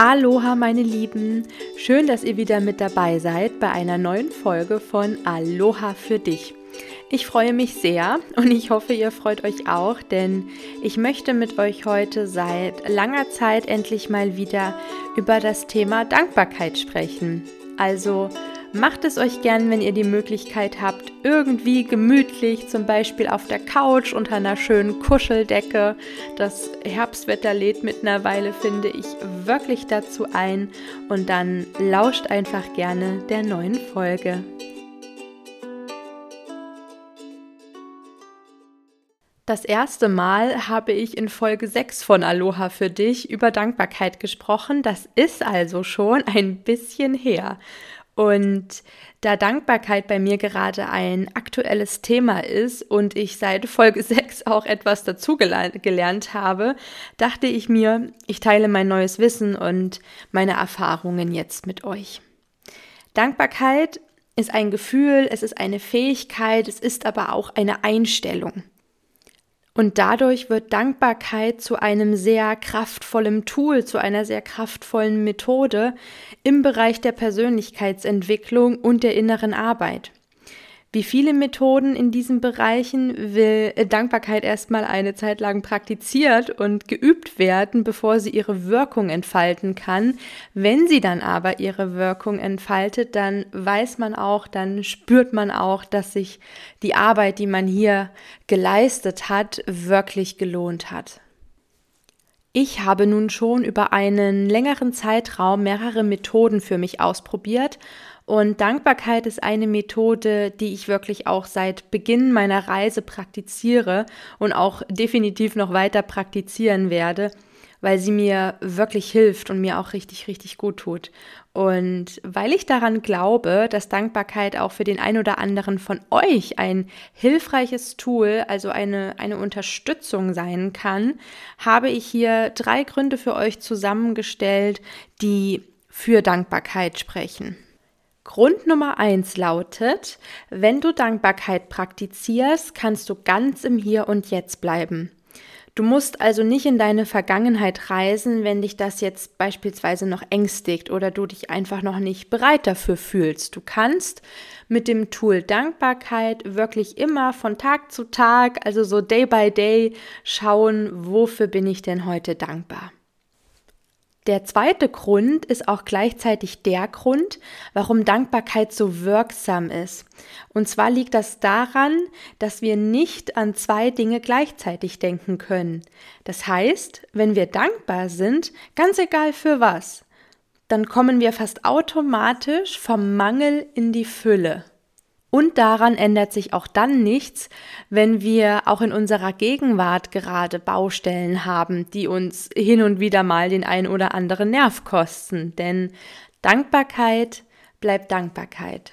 Aloha, meine Lieben. Schön, dass ihr wieder mit dabei seid bei einer neuen Folge von Aloha für dich. Ich freue mich sehr und ich hoffe, ihr freut euch auch, denn ich möchte mit euch heute seit langer Zeit endlich mal wieder über das Thema Dankbarkeit sprechen. Also Macht es euch gern, wenn ihr die Möglichkeit habt, irgendwie gemütlich, zum Beispiel auf der Couch unter einer schönen Kuscheldecke. Das Herbstwetter lädt mittlerweile, finde ich, wirklich dazu ein. Und dann lauscht einfach gerne der neuen Folge. Das erste Mal habe ich in Folge 6 von Aloha für dich über Dankbarkeit gesprochen. Das ist also schon ein bisschen her. Und da Dankbarkeit bei mir gerade ein aktuelles Thema ist und ich seit Folge 6 auch etwas dazu gelernt habe, dachte ich mir, ich teile mein neues Wissen und meine Erfahrungen jetzt mit euch. Dankbarkeit ist ein Gefühl, es ist eine Fähigkeit, es ist aber auch eine Einstellung. Und dadurch wird Dankbarkeit zu einem sehr kraftvollen Tool, zu einer sehr kraftvollen Methode im Bereich der Persönlichkeitsentwicklung und der inneren Arbeit. Wie viele Methoden in diesen Bereichen will Dankbarkeit erstmal eine Zeit lang praktiziert und geübt werden, bevor sie ihre Wirkung entfalten kann. Wenn sie dann aber ihre Wirkung entfaltet, dann weiß man auch, dann spürt man auch, dass sich die Arbeit, die man hier geleistet hat, wirklich gelohnt hat. Ich habe nun schon über einen längeren Zeitraum mehrere Methoden für mich ausprobiert. Und Dankbarkeit ist eine Methode, die ich wirklich auch seit Beginn meiner Reise praktiziere und auch definitiv noch weiter praktizieren werde, weil sie mir wirklich hilft und mir auch richtig, richtig gut tut. Und weil ich daran glaube, dass Dankbarkeit auch für den einen oder anderen von euch ein hilfreiches Tool, also eine, eine Unterstützung sein kann, habe ich hier drei Gründe für euch zusammengestellt, die für Dankbarkeit sprechen. Grund Nummer eins lautet, wenn du Dankbarkeit praktizierst, kannst du ganz im Hier und Jetzt bleiben. Du musst also nicht in deine Vergangenheit reisen, wenn dich das jetzt beispielsweise noch ängstigt oder du dich einfach noch nicht bereit dafür fühlst. Du kannst mit dem Tool Dankbarkeit wirklich immer von Tag zu Tag, also so Day by Day, schauen, wofür bin ich denn heute dankbar. Der zweite Grund ist auch gleichzeitig der Grund, warum Dankbarkeit so wirksam ist. Und zwar liegt das daran, dass wir nicht an zwei Dinge gleichzeitig denken können. Das heißt, wenn wir dankbar sind, ganz egal für was, dann kommen wir fast automatisch vom Mangel in die Fülle. Und daran ändert sich auch dann nichts, wenn wir auch in unserer Gegenwart gerade Baustellen haben, die uns hin und wieder mal den ein oder anderen Nerv kosten. Denn Dankbarkeit bleibt Dankbarkeit.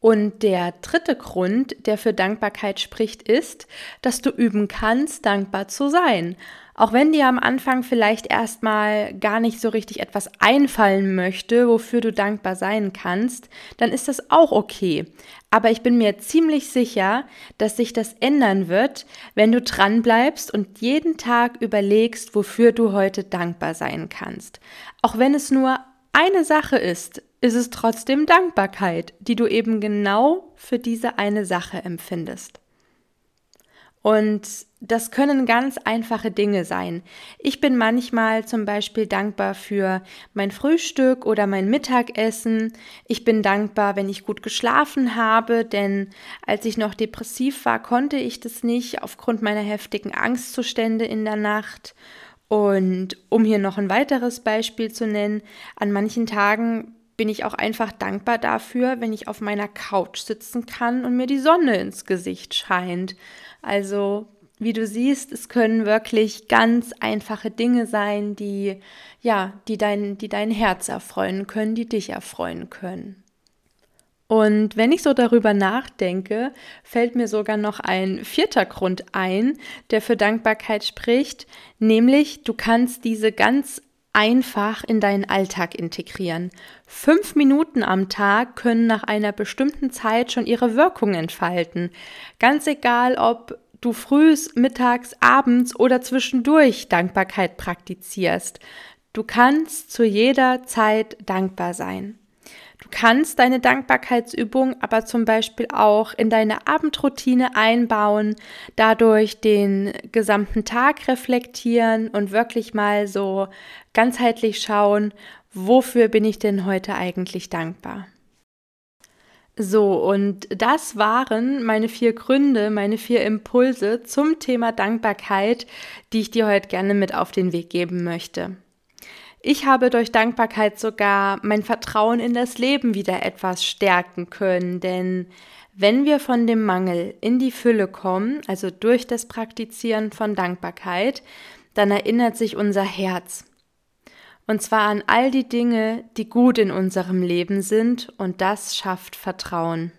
Und der dritte Grund, der für Dankbarkeit spricht, ist, dass du üben kannst, dankbar zu sein. Auch wenn dir am Anfang vielleicht erstmal gar nicht so richtig etwas einfallen möchte, wofür du dankbar sein kannst, dann ist das auch okay. Aber ich bin mir ziemlich sicher, dass sich das ändern wird, wenn du dran bleibst und jeden Tag überlegst, wofür du heute dankbar sein kannst. Auch wenn es nur eine Sache ist, ist es trotzdem Dankbarkeit, die du eben genau für diese eine Sache empfindest. Und das können ganz einfache Dinge sein. Ich bin manchmal zum Beispiel dankbar für mein Frühstück oder mein Mittagessen. Ich bin dankbar, wenn ich gut geschlafen habe, denn als ich noch depressiv war, konnte ich das nicht aufgrund meiner heftigen Angstzustände in der Nacht. Und um hier noch ein weiteres Beispiel zu nennen, an manchen Tagen bin ich auch einfach dankbar dafür, wenn ich auf meiner Couch sitzen kann und mir die Sonne ins Gesicht scheint. Also, wie du siehst, es können wirklich ganz einfache Dinge sein, die ja, die dein, die dein Herz erfreuen können, die dich erfreuen können. Und wenn ich so darüber nachdenke, fällt mir sogar noch ein vierter Grund ein, der für Dankbarkeit spricht, nämlich du kannst diese ganz einfach in deinen Alltag integrieren. Fünf Minuten am Tag können nach einer bestimmten Zeit schon ihre Wirkung entfalten. Ganz egal, ob du frühs, mittags, abends oder zwischendurch Dankbarkeit praktizierst. Du kannst zu jeder Zeit dankbar sein. Du kannst deine Dankbarkeitsübung aber zum Beispiel auch in deine Abendroutine einbauen, dadurch den gesamten Tag reflektieren und wirklich mal so ganzheitlich schauen, wofür bin ich denn heute eigentlich dankbar. So, und das waren meine vier Gründe, meine vier Impulse zum Thema Dankbarkeit, die ich dir heute gerne mit auf den Weg geben möchte. Ich habe durch Dankbarkeit sogar mein Vertrauen in das Leben wieder etwas stärken können, denn wenn wir von dem Mangel in die Fülle kommen, also durch das Praktizieren von Dankbarkeit, dann erinnert sich unser Herz. Und zwar an all die Dinge, die gut in unserem Leben sind, und das schafft Vertrauen.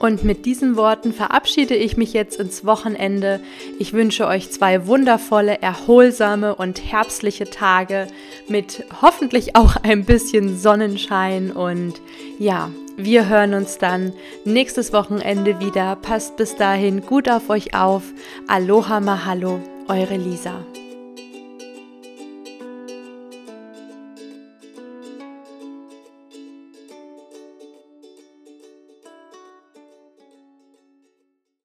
Und mit diesen Worten verabschiede ich mich jetzt ins Wochenende. Ich wünsche euch zwei wundervolle, erholsame und herbstliche Tage mit hoffentlich auch ein bisschen Sonnenschein. Und ja, wir hören uns dann nächstes Wochenende wieder. Passt bis dahin gut auf euch auf. Aloha Mahalo, eure Lisa.